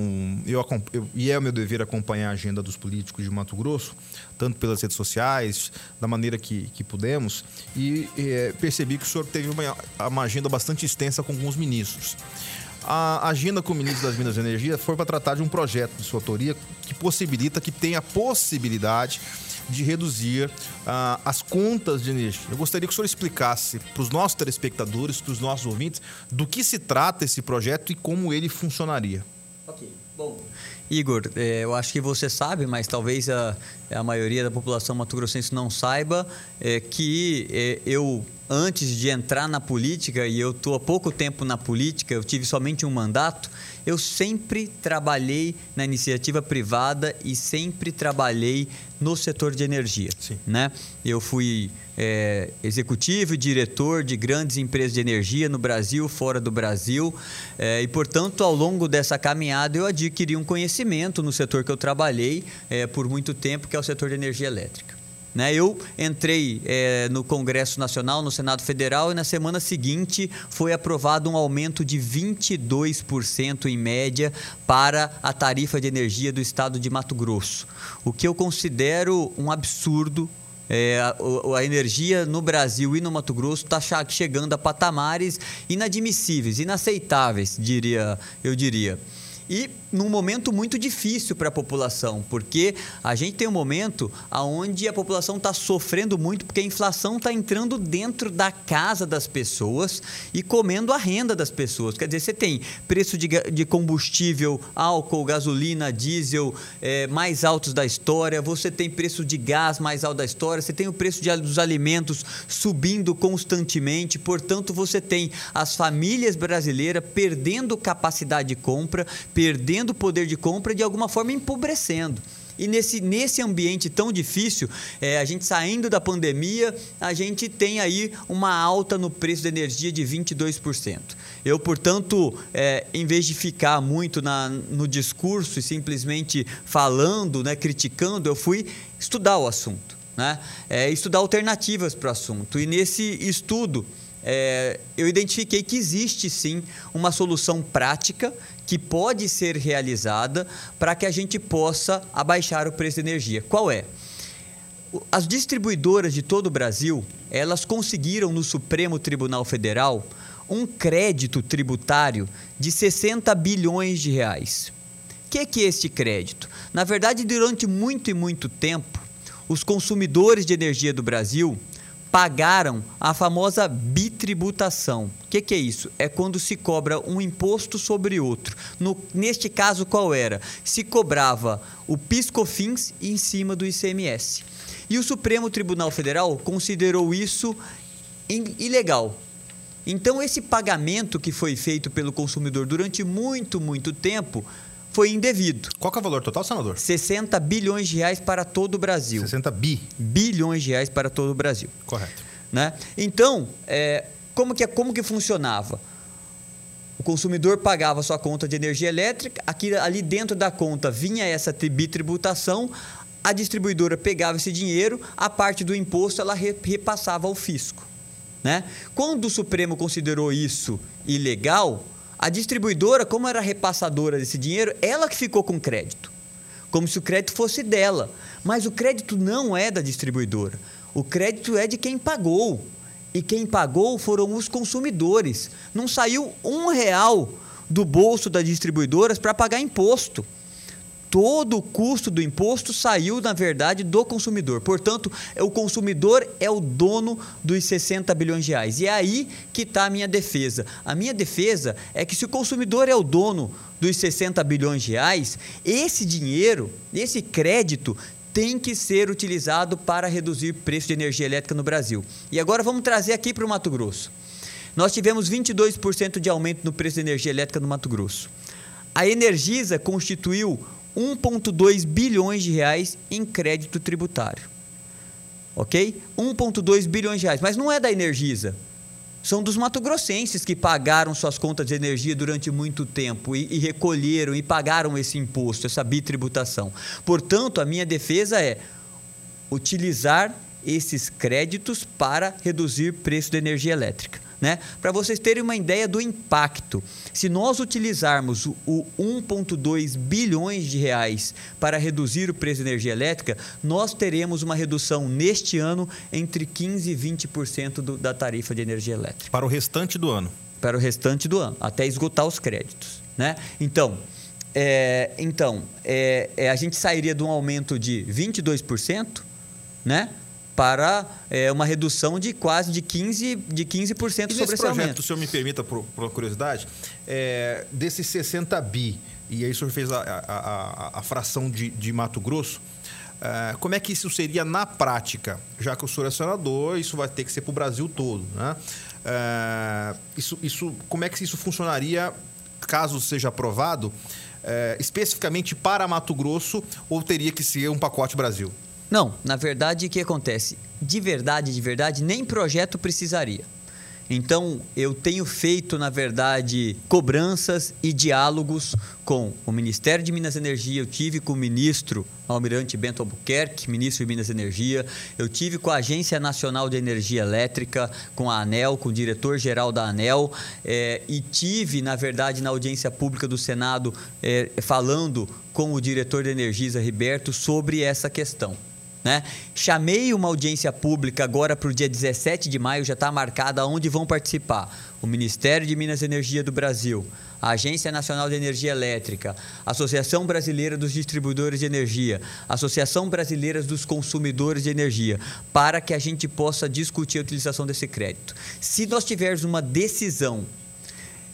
eu, eu, e é o meu dever acompanhar a agenda dos políticos de Mato Grosso, tanto pelas redes sociais, da maneira que, que pudemos, e é, percebi que o senhor teve uma, uma agenda bastante extensa com alguns ministros. A agenda com o ministro das Minas e Energia foi para tratar de um projeto de sua autoria que possibilita, que tem a possibilidade de reduzir uh, as contas de energia. Eu gostaria que o senhor explicasse para os nossos telespectadores, para os nossos ouvintes, do que se trata esse projeto e como ele funcionaria. Ok, bom. Igor, é, eu acho que você sabe, mas talvez a, a maioria da população mato-grossense não saiba, é, que é, eu antes de entrar na política, e eu estou há pouco tempo na política, eu tive somente um mandato, eu sempre trabalhei na iniciativa privada e sempre trabalhei no setor de energia. Sim. Né? Eu fui é, executivo e diretor de grandes empresas de energia no Brasil, fora do Brasil, é, e portanto, ao longo dessa caminhada, eu adquiri um conhecimento no setor que eu trabalhei é, por muito tempo, que é o setor de energia elétrica. Né? Eu entrei é, no Congresso Nacional, no Senado Federal, e na semana seguinte foi aprovado um aumento de 22% em média para a tarifa de energia do estado de Mato Grosso. O que eu considero um absurdo. É, a, a, energia no Brasil e no Mato Grosso está chegando a patamares inadmissíveis, inaceitáveis, diria, eu diria. E num momento muito difícil para a população, porque a gente tem um momento onde a população está sofrendo muito, porque a inflação está entrando dentro da casa das pessoas e comendo a renda das pessoas. Quer dizer, você tem preço de, de combustível, álcool, gasolina, diesel é, mais altos da história, você tem preço de gás mais alto da história, você tem o preço de, dos alimentos subindo constantemente, portanto, você tem as famílias brasileiras perdendo capacidade de compra, perdendo perdendo poder de compra de alguma forma empobrecendo. E nesse, nesse ambiente tão difícil, é, a gente saindo da pandemia, a gente tem aí uma alta no preço da energia de 22%. Eu, portanto, é, em vez de ficar muito na, no discurso e simplesmente falando, né, criticando, eu fui estudar o assunto. Né? É, estudar alternativas para o assunto. E nesse estudo, é, eu identifiquei que existe sim uma solução prática que pode ser realizada para que a gente possa abaixar o preço da energia. Qual é? As distribuidoras de todo o Brasil, elas conseguiram no Supremo Tribunal Federal um crédito tributário de 60 bilhões de reais. O que, que é este crédito? Na verdade, durante muito e muito tempo, os consumidores de energia do Brasil pagaram a famosa bitributação. O que, que, é isso? É quando se cobra um imposto sobre outro. No, neste caso, qual era? Se cobrava o PiscoFins em cima do ICMS. E o Supremo Tribunal Federal considerou isso ilegal. Então, esse pagamento que foi feito pelo consumidor durante muito, muito tempo foi indevido. Qual é o valor total, senador? 60 bilhões de reais para todo o Brasil. 60 bi? Bilhões de reais para todo o Brasil. Correto. Né? Então, é, como, que, como que funcionava? O consumidor pagava sua conta de energia elétrica, aqui, ali dentro da conta vinha essa bitributação, a distribuidora pegava esse dinheiro, a parte do imposto ela repassava ao fisco. Né? Quando o Supremo considerou isso ilegal, a distribuidora, como era repassadora desse dinheiro, ela que ficou com crédito. como se o crédito fosse dela. Mas o crédito não é da distribuidora. O crédito é de quem pagou. E quem pagou foram os consumidores. Não saiu um real do bolso das distribuidoras para pagar imposto todo o custo do imposto saiu, na verdade, do consumidor. Portanto, o consumidor é o dono dos 60 bilhões de reais. E é aí que está a minha defesa. A minha defesa é que se o consumidor é o dono dos 60 bilhões de reais, esse dinheiro, esse crédito, tem que ser utilizado para reduzir o preço de energia elétrica no Brasil. E agora vamos trazer aqui para o Mato Grosso. Nós tivemos 22% de aumento no preço de energia elétrica no Mato Grosso. A Energisa constituiu 1,2 bilhões de reais em crédito tributário. Ok? 1,2 bilhões de reais. Mas não é da Energisa. São dos matogrossenses que pagaram suas contas de energia durante muito tempo e, e recolheram e pagaram esse imposto, essa bitributação. Portanto, a minha defesa é utilizar esses créditos para reduzir o preço da energia elétrica. Né? Para vocês terem uma ideia do impacto, se nós utilizarmos o 1,2 bilhões de reais para reduzir o preço de energia elétrica, nós teremos uma redução neste ano entre 15% e 20% do, da tarifa de energia elétrica. Para o restante do ano? Para o restante do ano, até esgotar os créditos. Né? Então, é, então é, é, a gente sairia de um aumento de 22%, né? Para é, uma redução de quase de 15%, de 15 e sobre esse projeto, aumento. Se o senhor me permita, por, por curiosidade, é, desses 60 bi, e aí o senhor fez a, a, a, a fração de, de Mato Grosso, é, como é que isso seria na prática? Já que o senhor é senador, isso vai ter que ser para o Brasil todo. Né? É, isso, isso, como é que isso funcionaria caso seja aprovado, é, especificamente para Mato Grosso, ou teria que ser um pacote Brasil? Não, na verdade, o que acontece? De verdade, de verdade, nem projeto precisaria. Então, eu tenho feito, na verdade, cobranças e diálogos com o Ministério de Minas e Energia. Eu tive com o ministro Almirante Bento Albuquerque, ministro de Minas e Energia. Eu tive com a Agência Nacional de Energia Elétrica, com a ANEL, com o diretor-geral da ANEL. É, e tive, na verdade, na audiência pública do Senado, é, falando com o diretor de Energisa, Riberto, sobre essa questão. Né? Chamei uma audiência pública agora para o dia 17 de maio, já está marcada onde vão participar o Ministério de Minas e Energia do Brasil, a Agência Nacional de Energia Elétrica, a Associação Brasileira dos Distribuidores de Energia, a Associação Brasileira dos Consumidores de Energia, para que a gente possa discutir a utilização desse crédito. Se nós tivermos uma decisão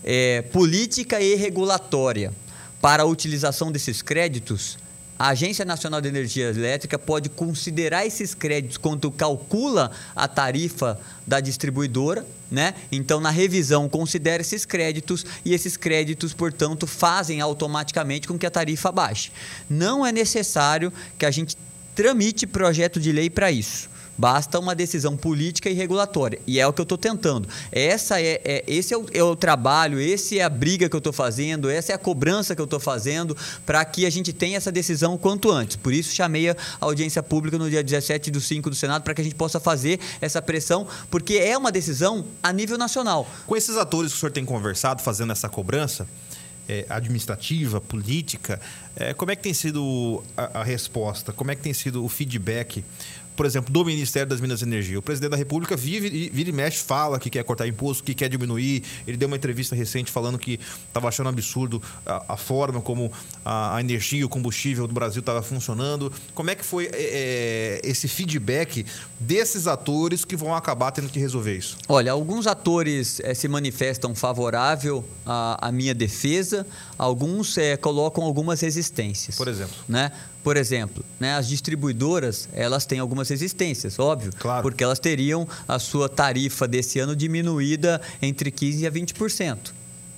é, política e regulatória para a utilização desses créditos, a Agência Nacional de Energia Elétrica pode considerar esses créditos quando calcula a tarifa da distribuidora, né? Então, na revisão, considera esses créditos e esses créditos, portanto, fazem automaticamente com que a tarifa baixe. Não é necessário que a gente tramite projeto de lei para isso. Basta uma decisão política e regulatória. E é o que eu estou tentando. Essa é, é esse é o, é o, trabalho, esse é a briga que eu estou fazendo, essa é a cobrança que eu estou fazendo para que a gente tenha essa decisão quanto antes. Por isso, chamei a audiência pública no dia 17 do 5 do Senado para que a gente possa fazer essa pressão, porque é uma decisão a nível nacional. Com esses atores que o senhor tem conversado, fazendo essa cobrança, é, administrativa, política, é, como é que tem sido a, a, resposta? Como é que tem sido o feedback por exemplo, do Ministério das Minas e Energia. O presidente da República vive, vira e mexe, fala que quer cortar imposto, que quer diminuir. Ele deu uma entrevista recente falando que estava achando absurdo a, a forma como a, a, energia, o combustível do Brasil estava funcionando. Como é que foi é, esse feedback desses atores que vão acabar tendo que resolver isso? Olha, alguns atores é, se manifestam favorável à, à minha defesa, alguns é, colocam algumas resistências. Por exemplo? Né? Por exemplo, né, as distribuidoras elas têm algumas resistências, óbvio, claro. porque elas teriam a sua tarifa desse ano diminuída entre 15% a 20%.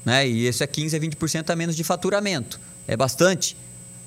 Né? E esse é 15% a 20% a menos de faturamento. É bastante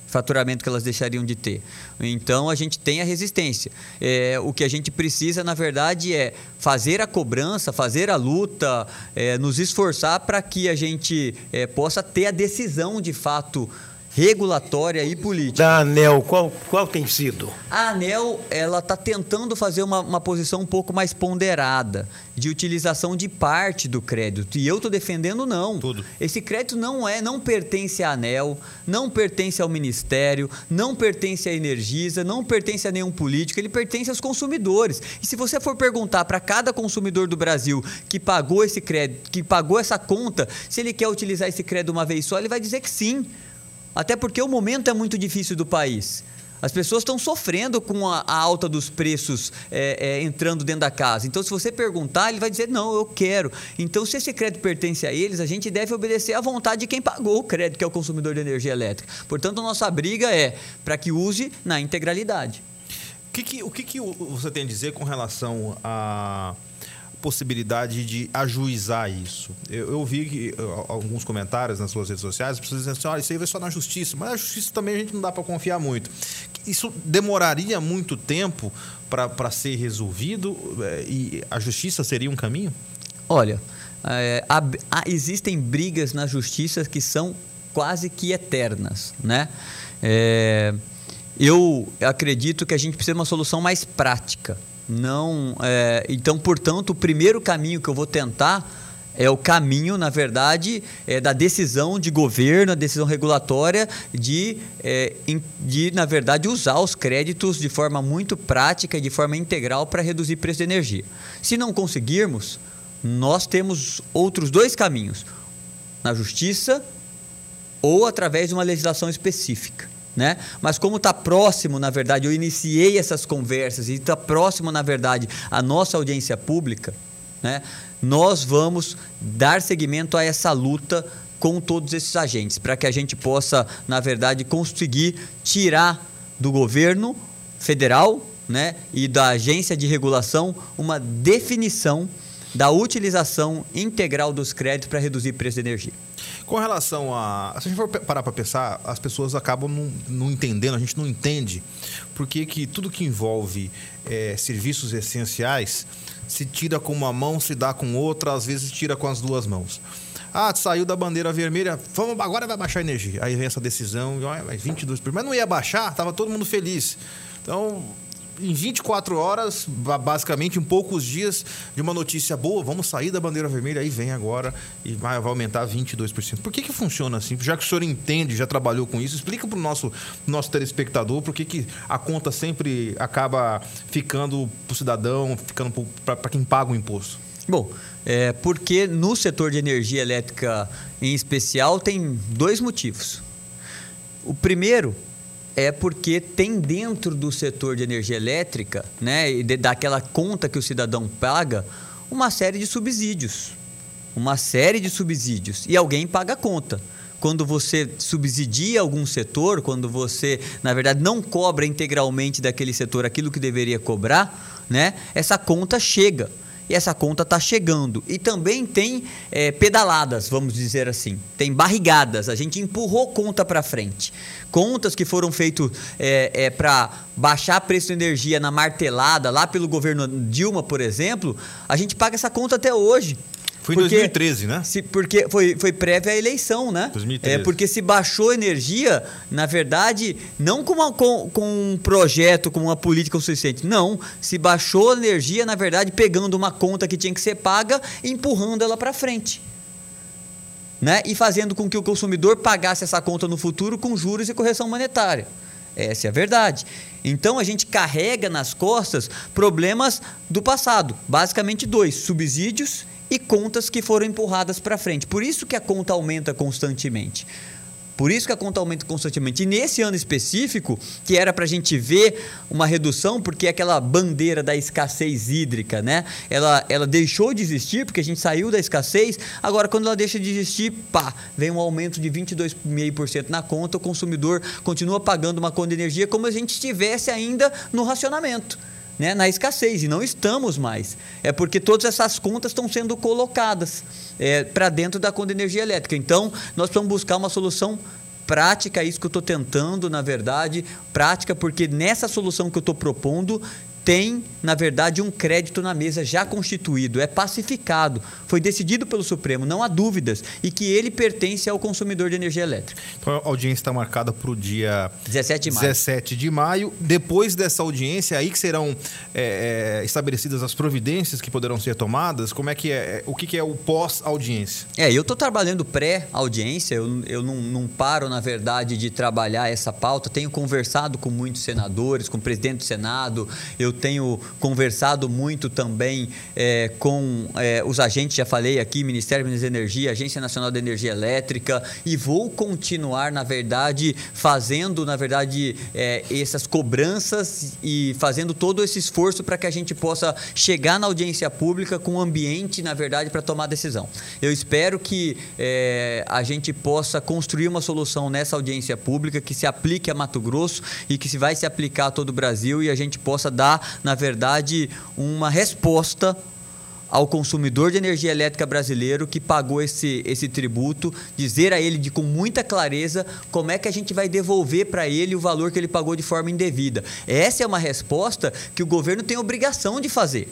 faturamento que elas deixariam de ter. Então a gente tem a resistência. É, o que a gente precisa, na verdade, é fazer a cobrança, fazer a luta, é, nos esforçar para que a gente é, possa ter a decisão de fato regulatória e política. Da ANEL, qual, qual tem sido? A ANEL ela está tentando fazer uma, uma posição um pouco mais ponderada de utilização de parte do crédito. E eu estou defendendo não. Tudo. Esse crédito não é, não pertence à ANEL, não pertence ao Ministério, não pertence à Energisa, não pertence a nenhum político, ele pertence aos consumidores. E se você for perguntar para cada consumidor do Brasil que pagou esse crédito, que pagou essa conta, se ele quer utilizar esse crédito uma vez só, ele vai dizer que sim. Até porque o momento é muito difícil do país. As pessoas estão sofrendo com a, a alta dos preços é, é, entrando dentro da casa. Então, se você perguntar, ele vai dizer: não, eu quero. Então, se esse crédito pertence a eles, a gente deve obedecer à vontade de quem pagou o crédito, que é o consumidor de energia elétrica. Portanto, a nossa briga é para que use na integralidade. O que, que, o que, que você tem a dizer com relação a possibilidade de ajuizar isso. Eu, eu vi que, alguns comentários nas suas redes sociais, as pessoas dizendo assim, olha, isso aí vai só na justiça. Mas a justiça também a gente não dá para confiar muito. Isso demoraria muito tempo para ser resolvido é, e a justiça seria um caminho? Olha, é, há, há, existem brigas na justiça que são quase que eternas, né? É, eu acredito que a gente precisa de uma solução mais prática não é, então portanto o primeiro caminho que eu vou tentar é o caminho, na verdade, é da decisão de governo, a decisão regulatória de, é, de, na verdade, usar os créditos de forma muito prática e de forma integral para reduzir preço de energia. Se não conseguirmos, nós temos outros dois caminhos: na justiça ou através de uma legislação específica. Né? Mas como está próximo, na verdade, eu iniciei essas conversas e está próximo, na verdade, a nossa audiência pública, né? nós vamos dar seguimento a essa luta com todos esses agentes, para que a gente possa, na verdade, conseguir tirar do governo federal né, e da agência de regulação uma definição da utilização integral dos créditos para reduzir o preço de energia. Com relação a. Se a gente for parar para pensar, as pessoas acabam não, não, entendendo, a gente não entende por que, tudo que envolve é, serviços essenciais se tira com uma mão, se dá com outra, às vezes tira com as duas mãos. Ah, saiu da bandeira vermelha, vamos, agora vai baixar a energia. Aí vem essa decisão, mas 22 por mas não ia baixar, estava todo mundo feliz. Então, em 24 horas, basicamente em poucos dias, de uma notícia boa, vamos sair da bandeira vermelha, aí vem agora e vai, vai aumentar 22%. Por que, que funciona assim? Já que o senhor entende, já trabalhou com isso, explica para o nosso, nosso telespectador por que, que a conta sempre acaba ficando para o cidadão, ficando para quem paga o imposto. Bom, é porque no setor de energia elétrica em especial tem dois motivos. O primeiro é porque tem dentro do setor de energia elétrica, né, e de, daquela conta que o cidadão paga, uma série de subsídios. Uma série de subsídios. E alguém paga a conta. Quando você subsidia algum setor, quando você, na verdade, não cobra integralmente daquele setor aquilo que deveria cobrar, né, essa conta chega e essa conta está chegando. E também tem é, pedaladas, vamos dizer assim. Tem barrigadas. A gente empurrou conta para frente. Contas que foram feitas é, é, para baixar preço de energia na martelada, lá pelo governo Dilma, por exemplo, a gente paga essa conta até hoje. Foi em 2013, né? Se, porque foi, foi prévia à eleição, né? 2013. É, porque se baixou energia, na verdade, não com, uma, com, com um projeto, com uma política o suficiente. Não. Se baixou a energia, na verdade, pegando uma conta que tinha que ser paga e empurrando ela para frente. Né? E fazendo com que o consumidor pagasse essa conta no futuro com juros e correção monetária. Essa é a verdade. Então a gente carrega nas costas problemas do passado, basicamente dois: subsídios e contas que foram empurradas para frente. Por isso que a conta aumenta constantemente. Por isso que a conta aumenta constantemente. E nesse ano específico, que era para a gente ver uma redução, porque aquela bandeira da escassez hídrica, né? Ela, ela deixou de existir, porque a gente saiu da escassez. Agora, quando ela deixa de existir, pá, vem um aumento de 22,5% na conta. O consumidor continua pagando uma conta de energia como se a gente estivesse ainda no racionamento né, na escassez e não estamos mais. É porque todas essas contas estão sendo colocadas é, para dentro da conta de energia elétrica. Então, nós precisamos buscar uma solução prática, é isso que eu estou tentando, na verdade, prática, porque nessa solução que eu estou propondo tem, na verdade, um crédito na mesa já constituído, é pacificado, foi decidido pelo Supremo, não há dúvidas, e que ele pertence ao consumidor de energia elétrica. Então, a audiência está marcada para o dia 17 de maio. 17 de maio. Depois dessa audiência, aí que serão é, é, estabelecidas as providências que poderão ser tomadas. Como é que é? O que, que é o pós-audiência? É, eu estou trabalhando pré-audiência, eu, eu não, não paro, na verdade, de trabalhar essa pauta. Tenho conversado com muitos senadores, com o presidente do Senado, eu tenho conversado muito também é, com é, os agentes, já falei aqui, Ministério da Energia, Agência Nacional de Energia Elétrica, e vou continuar, na verdade, fazendo, na verdade, é, essas cobranças e fazendo todo esse esforço para que a gente possa chegar na audiência pública com um ambiente, na verdade, para tomar decisão. Eu espero que é, a gente possa construir uma solução nessa audiência pública que se aplique a Mato Grosso e que se vai se aplicar a todo o Brasil e a gente possa dar na verdade, uma resposta ao consumidor de energia elétrica brasileiro que pagou esse, esse tributo, dizer a ele de, com muita clareza como é que a gente vai devolver para ele o valor que ele pagou de forma indevida. Essa é uma resposta que o governo tem obrigação de fazer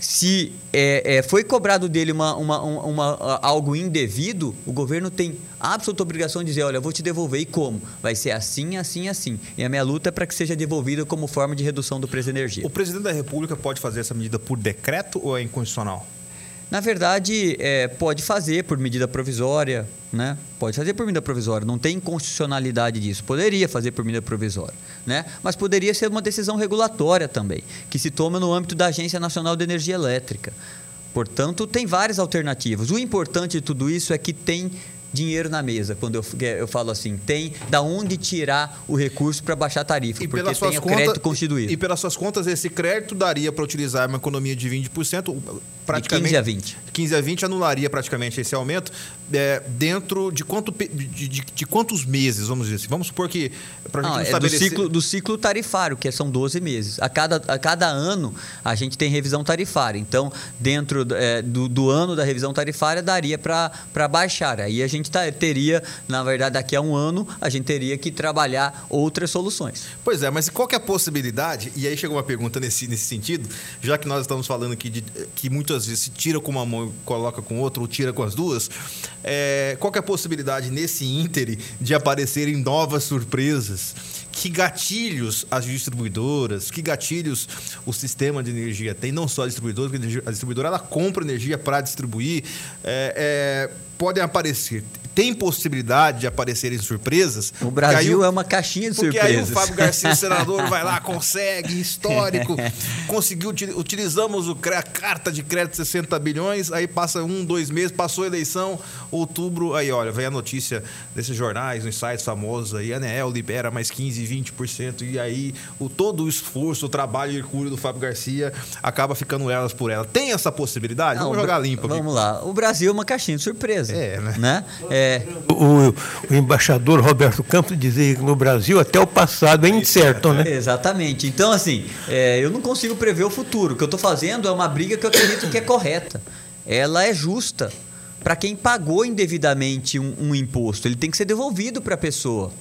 se é, é, foi cobrado dele uma, uma, uma, algo indevido, o governo tem absoluta obrigação de dizer, olha, eu vou te devolver e como? Vai ser assim, assim, assim. E a minha luta é para que seja devolvido como forma de redução do preço de energia. O presidente da República pode fazer essa medida por decreto ou é inconstitucional? Na verdade, é, pode fazer por medida provisória, né? Pode fazer por medida provisória, não tem inconstitucionalidade disso. Poderia fazer por medida provisória, né? Mas poderia ser uma decisão regulatória também, que se toma no âmbito da Agência Nacional de Energia Elétrica. Portanto, tem várias alternativas. O importante de tudo isso é que tem dinheiro na mesa, quando eu, eu falo assim, tem da onde tirar o recurso para baixar a tarifa, e porque tem o crédito constituído. E, e pelas suas contas, esse crédito daria para utilizar uma economia de 20%, praticamente... De 15 a 20. 15 a 20 anularia praticamente esse aumento é, dentro de, quanto, de, de, de, quantos meses, vamos dizer assim? Vamos supor que... Pra gente ah, é do, ciclo, do ciclo tarifário, que são 12 meses. A cada, a cada ano, a gente tem revisão tarifária. Então, dentro é, do, do ano da revisão tarifária, daria para baixar. Aí a gente gente tá, teria, na verdade, daqui a um ano, a gente teria que trabalhar outras soluções. Pois é, mas qual que é a possibilidade? E aí chegou uma pergunta nesse, nesse sentido, já que nós estamos falando aqui de que muitas vezes se tira com uma mão coloca com outra, ou tira com as duas, é, qual é a possibilidade nesse íntere de aparecerem novas surpresas? que gatilhos as distribuidoras, que gatilhos o sistema de energia tem, não só a distribuidora, porque a distribuidora ela compra energia para distribuir, é, é, podem aparecer tem possibilidade de aparecerem surpresas. O Brasil aí, é uma caixinha de porque surpresas. Porque aí o Fábio Garcia, o senador, vai lá, consegue, histórico, conseguiu, utilizamos o, a carta de crédito 60 bilhões, aí passa um, dois meses, passou a eleição, outubro, aí olha, vem a notícia desses jornais, nos sites famosos aí, a ANEEL libera mais 15, 20%, e aí o, todo o esforço, o trabalho e hercúleo do Fábio Garcia acaba ficando elas por ela. Tem essa possibilidade? Não, vamos jogar limpo aqui. Vamos lá. O Brasil é uma caixinha de surpresa. É, né? né? É, é. O, o, embaixador Roberto Campos dizia que no Brasil até o passado é incerto, né? Exatamente. Então, assim, é, eu não consigo prever o futuro. O que eu estou fazendo é uma briga que eu acredito que é correta. Ela é justa para quem pagou indevidamente um, um imposto. Ele tem que ser devolvido para a pessoa.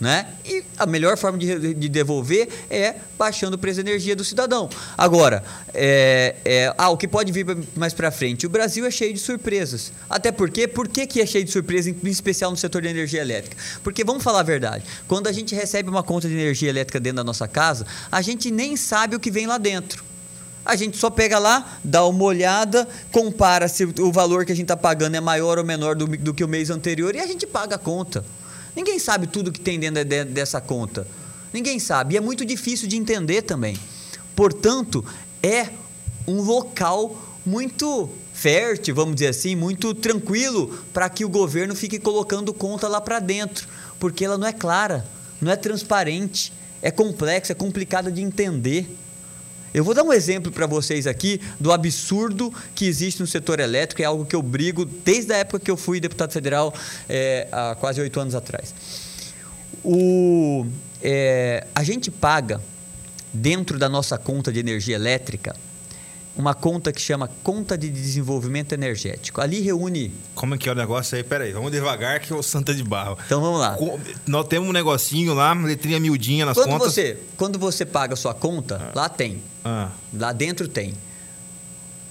Né? E a melhor forma de, de devolver é baixando o preço da energia do cidadão. Agora, é, é, ah, o que pode vir mais para frente? O Brasil é cheio de surpresas. Até porque, por que, que é cheio de surpresas, em especial no setor de energia elétrica? Porque, vamos falar a verdade, quando a gente recebe uma conta de energia elétrica dentro da nossa casa, a gente nem sabe o que vem lá dentro. A gente só pega lá, dá uma olhada, compara se o valor que a gente está pagando é maior ou menor do, do que o mês anterior e a gente paga a conta. Ninguém sabe tudo que tem dentro dessa conta. Ninguém sabe. E é muito difícil de entender também. Portanto, é um local muito fértil, vamos dizer assim, muito tranquilo para que o governo fique colocando conta lá para dentro, porque ela não é clara, não é transparente, é complexa, é complicada de entender. Eu vou dar um exemplo para vocês aqui do absurdo que existe no setor elétrico, é algo que eu brigo desde a época que eu fui deputado federal, é, há quase oito anos atrás. O, é, a gente paga, dentro da nossa conta de energia elétrica, uma conta que chama Conta de Desenvolvimento Energético. Ali reúne. Como é que é o negócio aí? Peraí, vamos devagar que o Santa de barro. Então vamos lá. Nós temos um negocinho lá, letrinha miudinha nas quando contas. Você, quando você paga a sua conta, ah. lá tem. Ah. Lá dentro tem.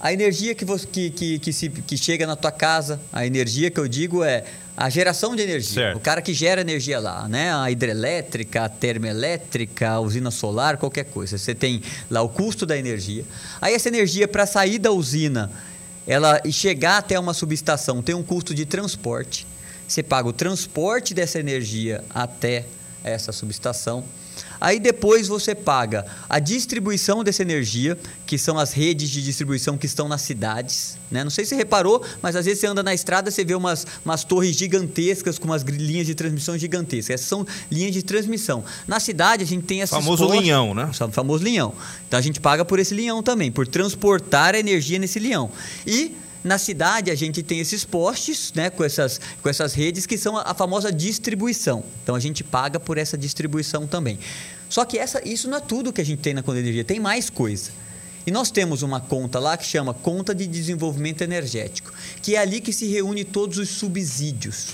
A energia que, você, que, que, que, se, que chega na tua casa, a energia que eu digo é a geração de energia. Certo. O cara que gera energia lá, né? A hidrelétrica, a termoelétrica, a usina solar, qualquer coisa. Você tem lá o custo da energia. Aí essa energia para sair da usina, ela e chegar até uma subestação, tem um custo de transporte. Você paga o transporte dessa energia até essa subestação Aí depois você paga a distribuição dessa energia, que são as redes de distribuição que estão nas cidades. Né? Não sei se você reparou, mas às vezes você anda na estrada você vê umas, umas torres gigantescas com umas linhas de transmissão gigantescas. Essas são linhas de transmissão. Na cidade a gente tem essas famoso postos, linhão, né? O famoso linhão. Então a gente paga por esse linhão também, por transportar a energia nesse linhão. E na cidade, a gente tem esses postes, né, com, essas, com essas redes, que são a, a famosa distribuição. Então, a gente paga por essa distribuição também. Só que essa, isso não é tudo que a gente tem na conta de energia, tem mais coisa. E nós temos uma conta lá que chama Conta de Desenvolvimento Energético, que é ali que se reúne todos os subsídios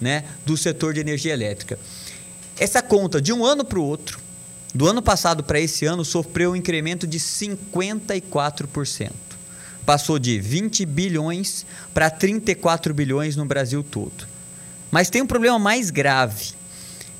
né, do setor de energia elétrica. Essa conta, de um ano para o outro, do ano passado para esse ano, sofreu um incremento de 54% passou de 20 bilhões para 34 bilhões no Brasil todo. Mas tem um problema mais grave.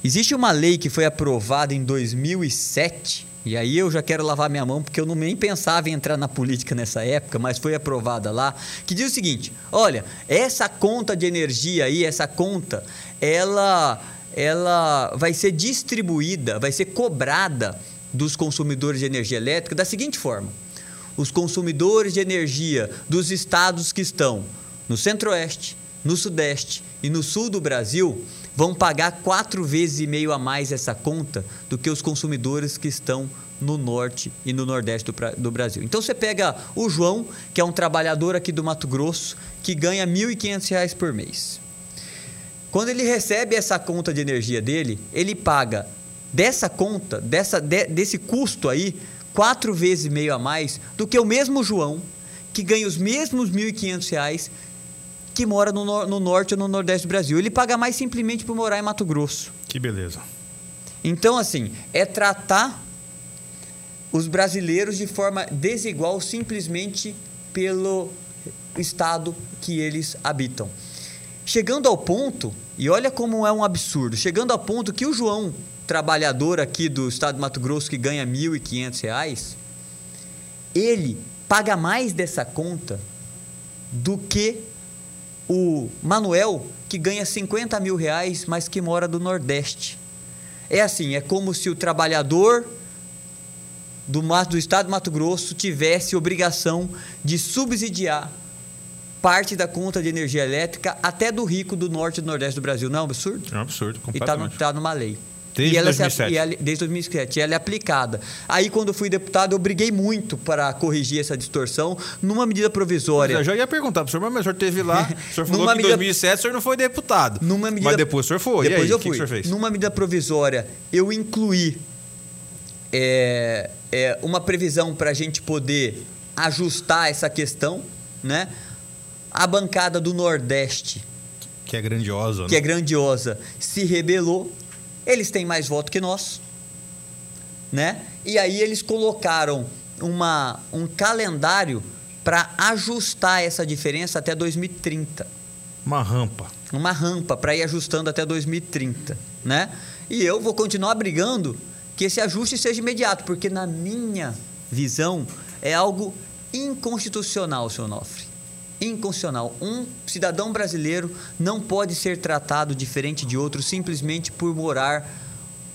Existe uma lei que foi aprovada em 2007, e aí eu já quero lavar minha mão porque eu não nem pensava em entrar na política nessa época, mas foi aprovada lá, que diz o seguinte: olha, essa conta de energia aí, essa conta, ela ela vai ser distribuída, vai ser cobrada dos consumidores de energia elétrica da seguinte forma: os consumidores de energia dos estados que estão no centro-oeste, no sudeste e no sul do Brasil vão pagar quatro vezes e meio a mais essa conta do que os consumidores que estão no norte e no nordeste do, Brasil. Então você pega o João, que é um trabalhador aqui do Mato Grosso, que ganha R$ 1.500 por mês. Quando ele recebe essa conta de energia dele, ele paga dessa conta, dessa, de, desse custo aí, quatro vezes e meio a mais do que o mesmo João, que ganha os mesmos R$ 1.500, que mora no, no, norte ou no nordeste do Brasil. Ele paga mais simplesmente por morar em Mato Grosso. Que beleza. Então, assim, é tratar os brasileiros de forma desigual simplesmente pelo estado que eles habitam. Chegando ao ponto, e olha como é um absurdo, chegando ao ponto que o João trabalhador aqui do estado de Mato Grosso que ganha R$ 1.500, ele paga mais dessa conta do que o Manuel, que ganha 50 mil reais, mas que mora do Nordeste. É assim, é como se o trabalhador do, do estado de Mato Grosso tivesse obrigação de subsidiar parte da conta de energia elétrica até do rico do norte e do nordeste do Brasil. Não é um absurdo? É um absurdo, tá completamente. E está tá numa lei. Desde e ela 2007. Se, e desde 2007. E ela é aplicada. Aí, quando eu fui deputado, eu briguei muito para corrigir essa distorção numa medida provisória. Eu já ia perguntar para o senhor, mas o senhor teve lá. O senhor falou que em medida, 2007 o senhor não foi deputado. Numa medida, mas depois o senhor foi. Depois aí, eu fui. Que que o senhor fez? Numa medida provisória, eu incluí é, é, uma previsão para a gente poder ajustar essa questão, né? A bancada do Nordeste que é grandiosa, que né? é grandiosa, se rebelou eles têm mais voto que nós, né? E aí eles colocaram uma, um calendário para ajustar essa diferença até 2030. Uma rampa. Uma rampa para ir ajustando até 2030, né? E eu vou continuar brigando que esse ajuste seja imediato, porque na minha visão é algo inconstitucional, senhor Nofre inconstitucional. Um cidadão brasileiro não pode ser tratado diferente de outro simplesmente por morar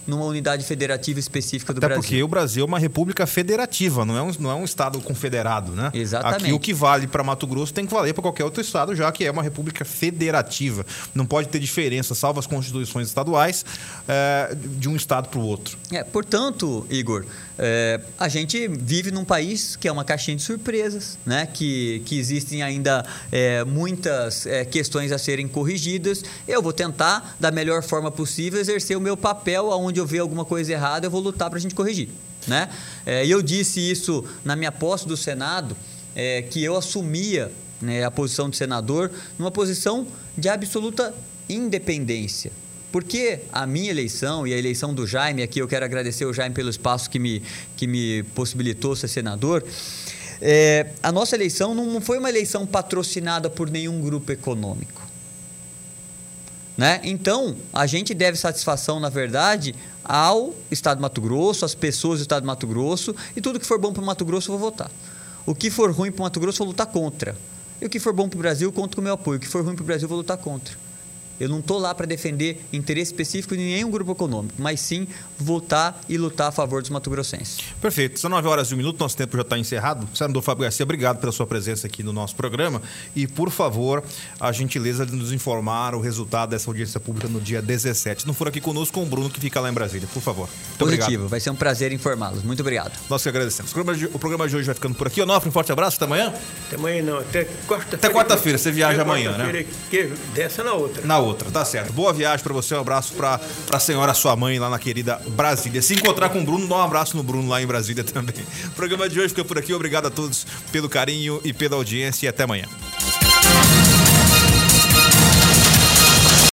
numa unidade federativa específica do Até Brasil. porque o Brasil é uma república federativa, não é um, não é um estado confederado, né? Exatamente. Aqui o que vale para Mato Grosso tem que valer para qualquer outro estado, já que é uma república federativa. Não pode ter diferença, salvo as constituições estaduais, é, de um estado para o outro. É, portanto, Igor, é, a gente vive num país que é uma caixinha de surpresas, né? que, que existem ainda é, muitas é, questões a serem corrigidas. Eu vou tentar, da melhor forma possível, exercer o meu papel onde eu ver alguma coisa errada, eu vou lutar para a gente corrigir. Né? É, eu disse isso na minha posse do Senado, é, que eu assumia né, a posição de senador numa posição de absoluta independência. Porque a minha eleição e a eleição do Jaime, aqui eu quero agradecer o Jaime pelo espaço que me, que me possibilitou ser senador, é, a nossa eleição não foi uma eleição patrocinada por nenhum grupo econômico. Né? Então, a gente deve satisfação, na verdade, ao Estado de Mato Grosso, às pessoas do Estado de Mato Grosso, e tudo que for bom para o Mato Grosso eu vou votar. O que for ruim para o Mato Grosso eu vou lutar contra. E o que for bom para o Brasil, conto com o meu apoio. O que for ruim para o Brasil, eu vou lutar contra. Eu não estou lá para defender interesse específico de nenhum grupo econômico, mas sim votar e lutar a favor dos mato-grossenses. Perfeito. São 9 horas e um minuto, nosso tempo já está encerrado. Senador Fábio Garcia, obrigado pela sua presença aqui no nosso programa. E, por favor, a gentileza de nos informar o resultado dessa audiência pública no dia 17. Se não for aqui conosco, com o Bruno, que fica lá em Brasília, por favor. Muito Positivo. Obrigado. Vai ser um prazer informá-los. Muito obrigado. Nós que agradecemos. O programa, de, o programa de hoje vai ficando por aqui. Onofre, um forte abraço. Até amanhã. Até amanhã não. Até quarta-feira. Até quarta-feira. Você viaja amanhã, né? Que dessa na outra. Na outra, tá certo. Boa viagem para você, um abraço para a senhora, sua mãe, lá na querida Brasília. Se encontrar com o Bruno, dá um abraço no Bruno lá em Brasília também. O programa de hoje fica por aqui. Obrigado a todos pelo carinho e pela audiência e até amanhã.